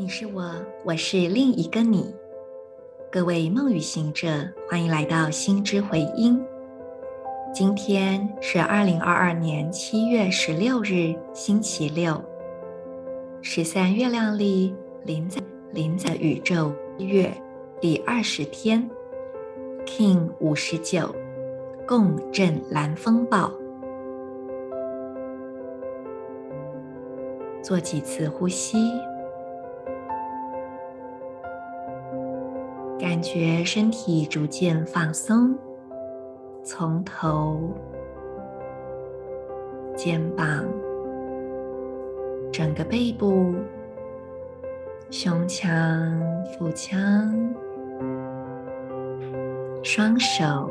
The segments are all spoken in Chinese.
你是我，我是另一个你。各位梦与行者，欢迎来到心之回音。今天是二零二二年七月十六日，星期六，十三月亮历临在临在宇宙月第二十天，King 五十九，共振蓝风暴。做几次呼吸。感觉身体逐渐放松，从头、肩膀、整个背部、胸腔、腹腔、双手、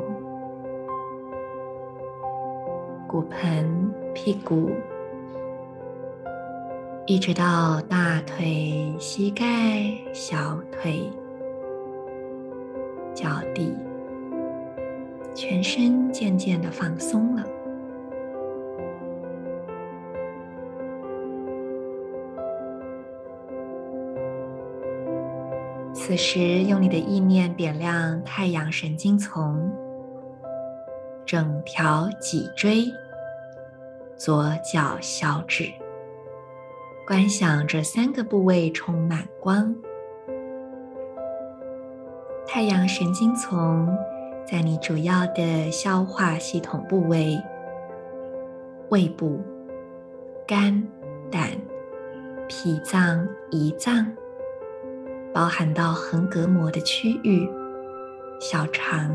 骨盆、屁股，一直到大腿、膝盖、小腿。全身渐渐的放松了。此时，用你的意念点亮太阳神经丛、整条脊椎、左脚小指，观想这三个部位充满光。太阳神经丛在你主要的消化系统部位，胃部、肝、胆、脾脏、胰脏，包含到横膈膜的区域、小肠，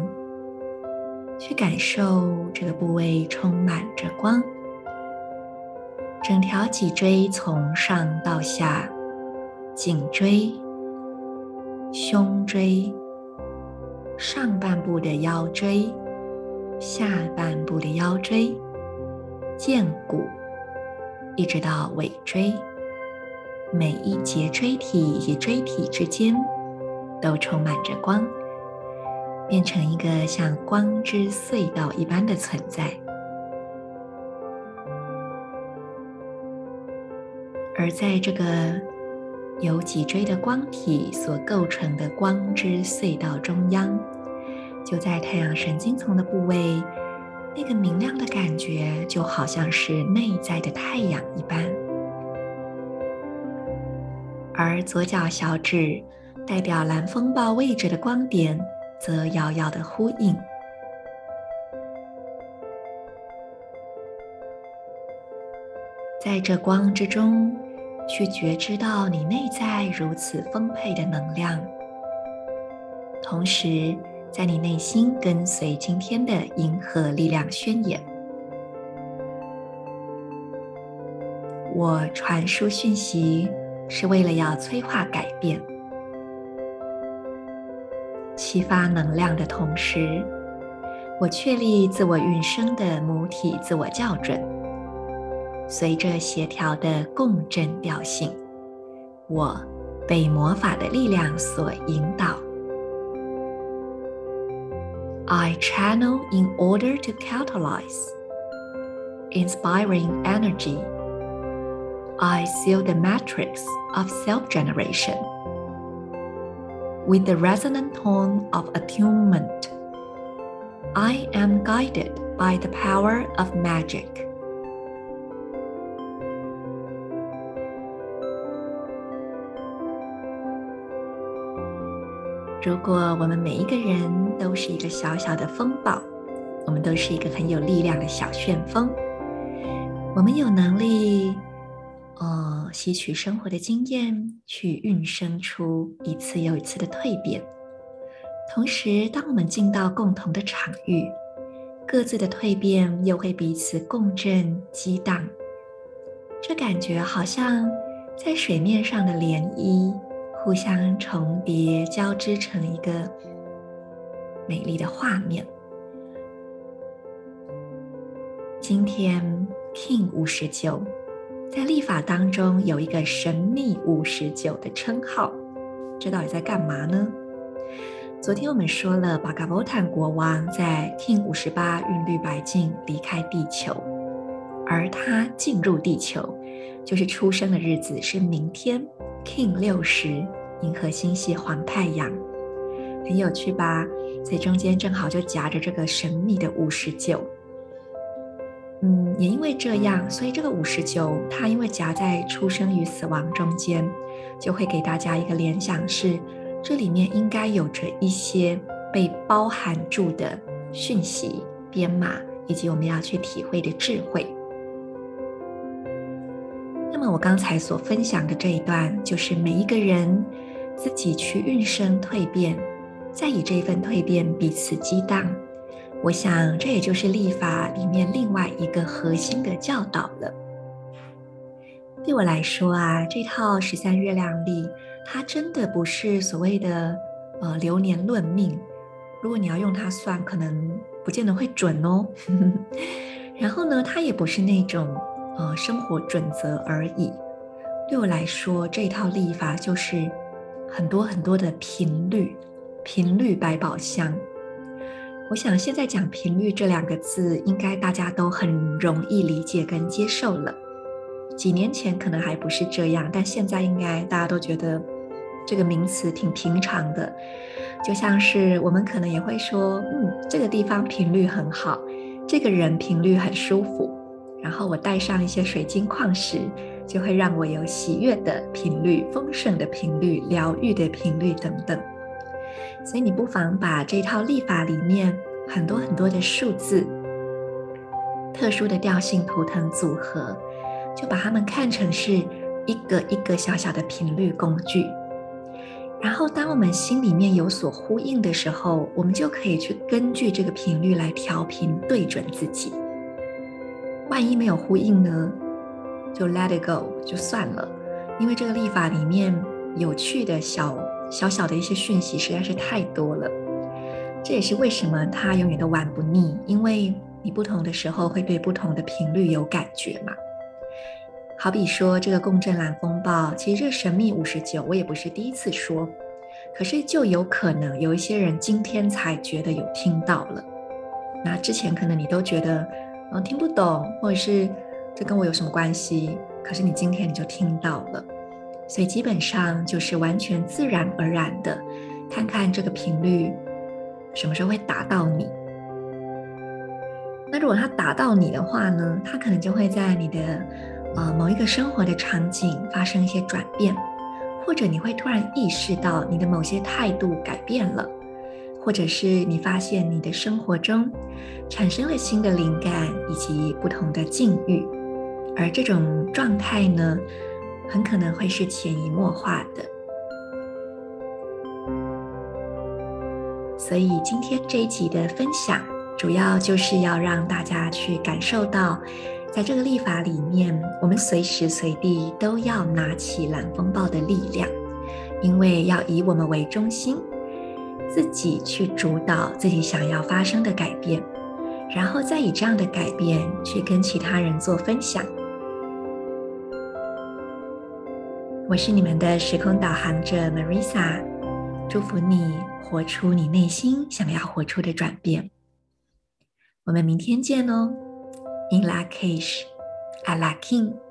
去感受这个部位充满着光。整条脊椎从上到下，颈椎、胸椎。上半部的腰椎，下半部的腰椎，荐骨，一直到尾椎，每一节椎体以及椎体之间都充满着光，变成一个像光之隧道一般的存在。而在这个由脊椎的光体所构成的光之隧道中央，就在太阳神经丛的部位，那个明亮的感觉就好像是内在的太阳一般。而左脚小指代表蓝风暴位置的光点，则遥遥的呼应。在这光之中，去觉知到你内在如此丰沛的能量，同时在你内心跟随今天的银河力量宣言。我传输讯息是为了要催化改变，启发能量的同时，我确立自我运生的母体自我校准。随着协调的共振调性，我被魔法的力量所引导。I channel in order to catalyze inspiring energy. I seal the matrix of self-generation with the resonant tone of attunement. I am guided by the power of magic. 如果我们每一个人都是一个小小的风暴，我们都是一个很有力量的小旋风，我们有能力，哦，吸取生活的经验，去运生出一次又一次的蜕变。同时，当我们进到共同的场域，各自的蜕变又会彼此共振激荡，这感觉好像在水面上的涟漪。互相重叠，交织成一个美丽的画面。今天，King 五十九，在历法当中有一个神秘五十九的称号，这到底在干嘛呢？昨天我们说了，巴嘎波坦国王在 King 五十八韵律白镜离开地球，而他进入地球，就是出生的日子是明天。King 六十，银河星系黄太阳，很有趣吧？所以中间正好就夹着这个神秘的五十九。嗯，也因为这样，所以这个五十九，它因为夹在出生与死亡中间，就会给大家一个联想是，这里面应该有着一些被包含住的讯息、编码，以及我们要去体会的智慧。那么我刚才所分享的这一段，就是每一个人自己去运生蜕变，再以这份蜕变彼此激荡。我想，这也就是历法里面另外一个核心的教导了。对我来说啊，这套十三月亮历，它真的不是所谓的呃流年论命。如果你要用它算，可能不见得会准哦。然后呢，它也不是那种呃生活准则而已。对我来说，这套立法就是很多很多的频率，频率百宝箱。我想现在讲频率这两个字，应该大家都很容易理解跟接受了。几年前可能还不是这样，但现在应该大家都觉得这个名词挺平常的。就像是我们可能也会说，嗯，这个地方频率很好，这个人频率很舒服，然后我带上一些水晶矿石，就会让我有喜悦的频率、丰盛的频率、疗愈的频率等等。所以你不妨把这套历法里面很多很多的数字、特殊的调性图腾组合，就把它们看成是一个一个小小的频率工具。然后，当我们心里面有所呼应的时候，我们就可以去根据这个频率来调频对准自己。万一没有呼应呢，就 let it go，就算了。因为这个历法里面有趣的小。小小的一些讯息实在是太多了，这也是为什么它永远都玩不腻，因为你不同的时候会对不同的频率有感觉嘛。好比说这个共振蓝风暴，其实这个神秘五十九我也不是第一次说，可是就有可能有一些人今天才觉得有听到了，那之前可能你都觉得嗯听不懂，或者是这跟我有什么关系，可是你今天你就听到了。所以基本上就是完全自然而然的，看看这个频率什么时候会打到你。那如果它打到你的话呢，它可能就会在你的呃某一个生活的场景发生一些转变，或者你会突然意识到你的某些态度改变了，或者是你发现你的生活中产生了新的灵感以及不同的境遇，而这种状态呢，很可能会是潜移默化的，所以今天这一集的分享，主要就是要让大家去感受到，在这个历法里面，我们随时随地都要拿起蓝风暴的力量，因为要以我们为中心，自己去主导自己想要发生的改变，然后再以这样的改变去跟其他人做分享。我是你们的时空导航者 Marisa，祝福你活出你内心想要活出的转变。我们明天见哦，In Lak'ech, Ala K'in。